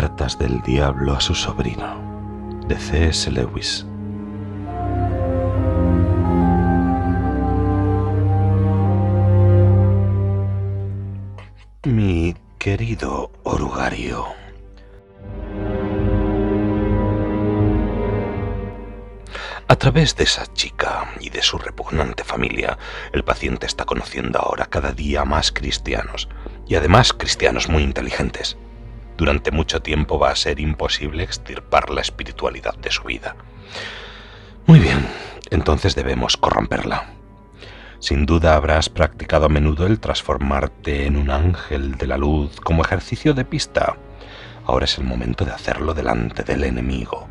Cartas del Diablo a su sobrino, de C.S. Lewis. Mi querido orugario, A través de esa chica y de su repugnante familia, el paciente está conociendo ahora cada día más cristianos, y además cristianos muy inteligentes. Durante mucho tiempo va a ser imposible extirpar la espiritualidad de su vida. Muy bien, entonces debemos corromperla. Sin duda habrás practicado a menudo el transformarte en un ángel de la luz como ejercicio de pista. Ahora es el momento de hacerlo delante del enemigo.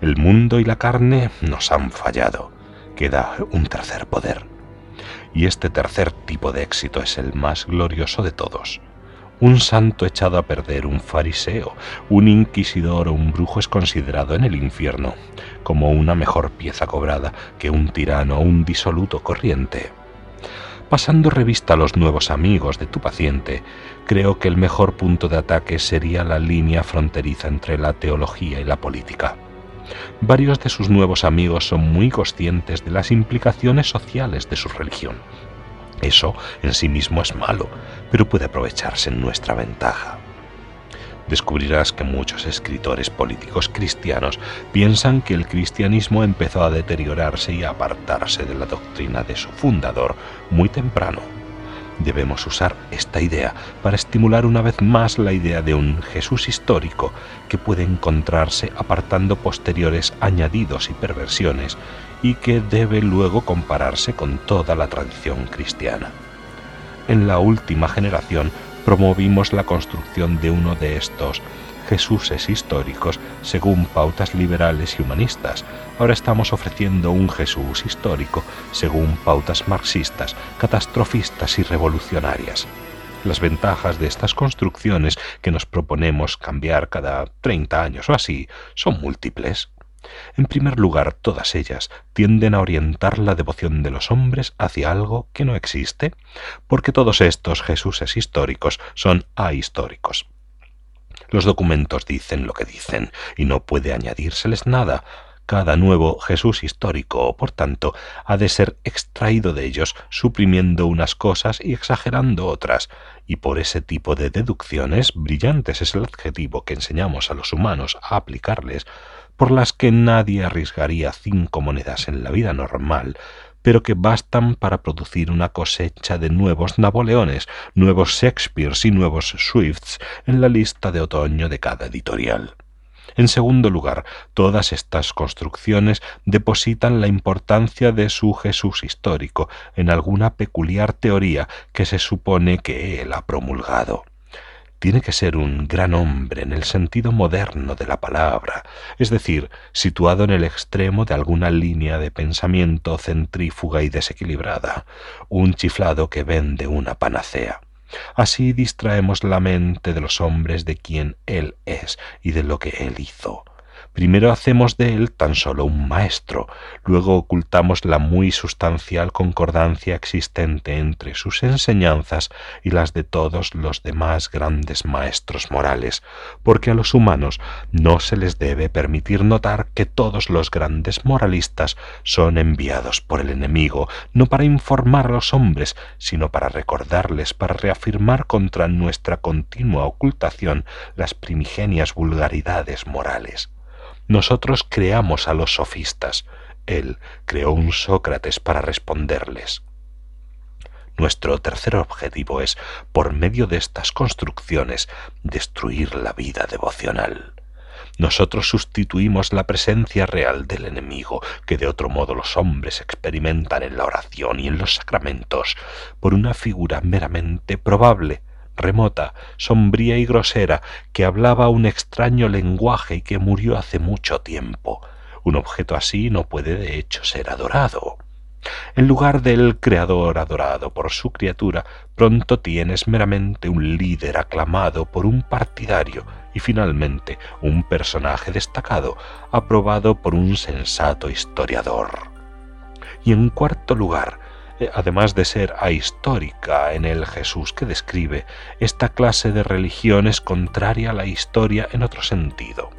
El mundo y la carne nos han fallado. Queda un tercer poder. Y este tercer tipo de éxito es el más glorioso de todos. Un santo echado a perder, un fariseo, un inquisidor o un brujo es considerado en el infierno como una mejor pieza cobrada que un tirano o un disoluto corriente. Pasando revista a los nuevos amigos de tu paciente, creo que el mejor punto de ataque sería la línea fronteriza entre la teología y la política. Varios de sus nuevos amigos son muy conscientes de las implicaciones sociales de su religión. Eso en sí mismo es malo, pero puede aprovecharse en nuestra ventaja. Descubrirás que muchos escritores políticos cristianos piensan que el cristianismo empezó a deteriorarse y a apartarse de la doctrina de su fundador muy temprano Debemos usar esta idea para estimular una vez más la idea de un Jesús histórico que puede encontrarse apartando posteriores añadidos y perversiones y que debe luego compararse con toda la tradición cristiana. En la última generación promovimos la construcción de uno de estos Jesuses históricos según pautas liberales y humanistas. Ahora estamos ofreciendo un Jesús histórico según pautas marxistas, catastrofistas y revolucionarias. Las ventajas de estas construcciones que nos proponemos cambiar cada 30 años o así son múltiples. En primer lugar, todas ellas tienden a orientar la devoción de los hombres hacia algo que no existe, porque todos estos Jesuses históricos son ahistóricos. Los documentos dicen lo que dicen y no puede añadírseles nada. Cada nuevo Jesús histórico, por tanto, ha de ser extraído de ellos, suprimiendo unas cosas y exagerando otras, y por ese tipo de deducciones, brillantes es el adjetivo que enseñamos a los humanos a aplicarles, por las que nadie arriesgaría cinco monedas en la vida normal, pero que bastan para producir una cosecha de nuevos Napoleones, nuevos Shakespeares y nuevos Swifts en la lista de otoño de cada editorial. En segundo lugar, todas estas construcciones depositan la importancia de su Jesús histórico en alguna peculiar teoría que se supone que él ha promulgado tiene que ser un gran hombre en el sentido moderno de la palabra, es decir, situado en el extremo de alguna línea de pensamiento centrífuga y desequilibrada, un chiflado que vende una panacea. Así distraemos la mente de los hombres de quien Él es y de lo que Él hizo. Primero hacemos de él tan solo un maestro, luego ocultamos la muy sustancial concordancia existente entre sus enseñanzas y las de todos los demás grandes maestros morales, porque a los humanos no se les debe permitir notar que todos los grandes moralistas son enviados por el enemigo, no para informar a los hombres, sino para recordarles, para reafirmar contra nuestra continua ocultación las primigenias vulgaridades morales. Nosotros creamos a los sofistas, él creó un Sócrates para responderles. Nuestro tercer objetivo es, por medio de estas construcciones, destruir la vida devocional. Nosotros sustituimos la presencia real del enemigo, que de otro modo los hombres experimentan en la oración y en los sacramentos, por una figura meramente probable, remota, sombría y grosera, que hablaba un extraño lenguaje y que murió hace mucho tiempo. Un objeto así no puede de hecho ser adorado. En lugar del creador adorado por su criatura, pronto tienes meramente un líder aclamado por un partidario y finalmente un personaje destacado, aprobado por un sensato historiador. Y en cuarto lugar, además de ser ahistórica en el Jesús que describe, esta clase de religión es contraria a la historia en otro sentido.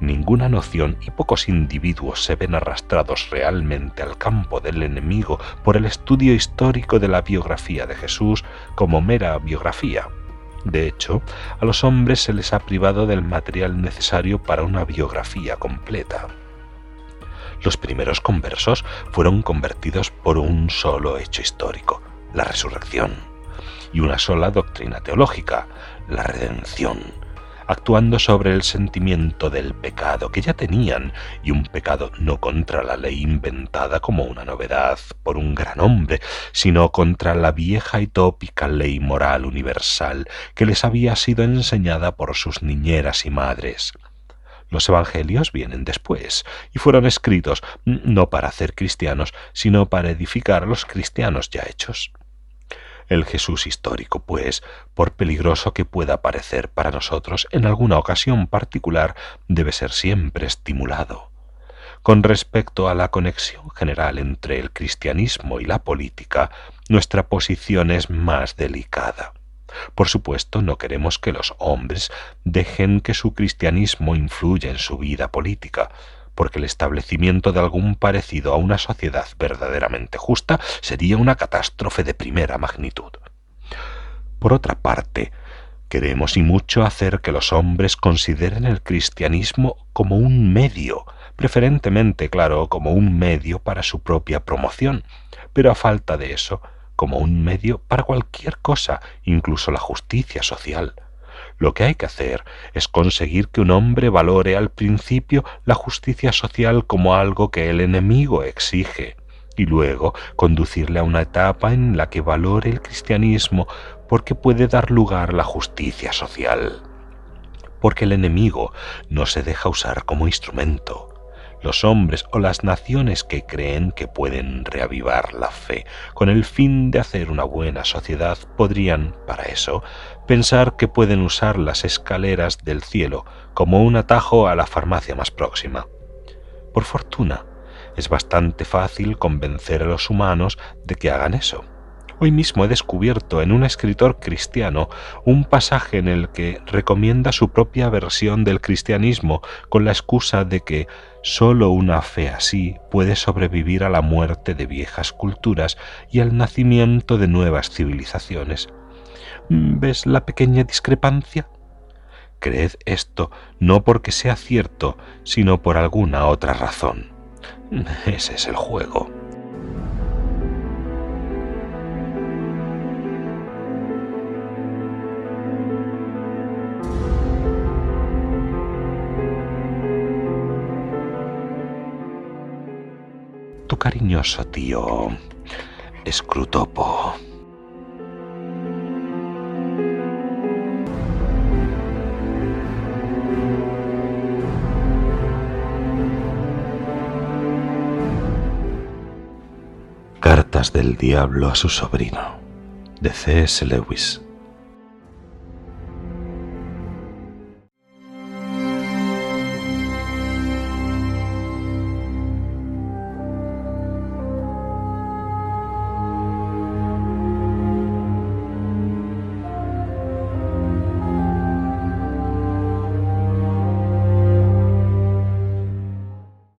Ninguna noción y pocos individuos se ven arrastrados realmente al campo del enemigo por el estudio histórico de la biografía de Jesús como mera biografía. De hecho, a los hombres se les ha privado del material necesario para una biografía completa. Los primeros conversos fueron convertidos por un solo hecho histórico, la resurrección, y una sola doctrina teológica, la redención, actuando sobre el sentimiento del pecado que ya tenían, y un pecado no contra la ley inventada como una novedad por un gran hombre, sino contra la vieja y tópica ley moral universal que les había sido enseñada por sus niñeras y madres. Los evangelios vienen después y fueron escritos no para hacer cristianos, sino para edificar a los cristianos ya hechos. El Jesús histórico, pues, por peligroso que pueda parecer para nosotros en alguna ocasión particular, debe ser siempre estimulado. Con respecto a la conexión general entre el cristianismo y la política, nuestra posición es más delicada. Por supuesto, no queremos que los hombres dejen que su cristianismo influya en su vida política, porque el establecimiento de algún parecido a una sociedad verdaderamente justa sería una catástrofe de primera magnitud. Por otra parte, queremos y mucho hacer que los hombres consideren el cristianismo como un medio, preferentemente, claro, como un medio para su propia promoción, pero a falta de eso, como un medio para cualquier cosa, incluso la justicia social. Lo que hay que hacer es conseguir que un hombre valore al principio la justicia social como algo que el enemigo exige, y luego conducirle a una etapa en la que valore el cristianismo porque puede dar lugar a la justicia social. Porque el enemigo no se deja usar como instrumento los hombres o las naciones que creen que pueden reavivar la fe con el fin de hacer una buena sociedad podrían, para eso, pensar que pueden usar las escaleras del cielo como un atajo a la farmacia más próxima. Por fortuna, es bastante fácil convencer a los humanos de que hagan eso. Hoy mismo he descubierto en un escritor cristiano un pasaje en el que recomienda su propia versión del cristianismo con la excusa de que sólo una fe así puede sobrevivir a la muerte de viejas culturas y al nacimiento de nuevas civilizaciones. ¿Ves la pequeña discrepancia? Creed esto no porque sea cierto, sino por alguna otra razón. Ese es el juego. Cariñoso tío Scrutopo. Cartas del Diablo a su sobrino, de C.S. Lewis.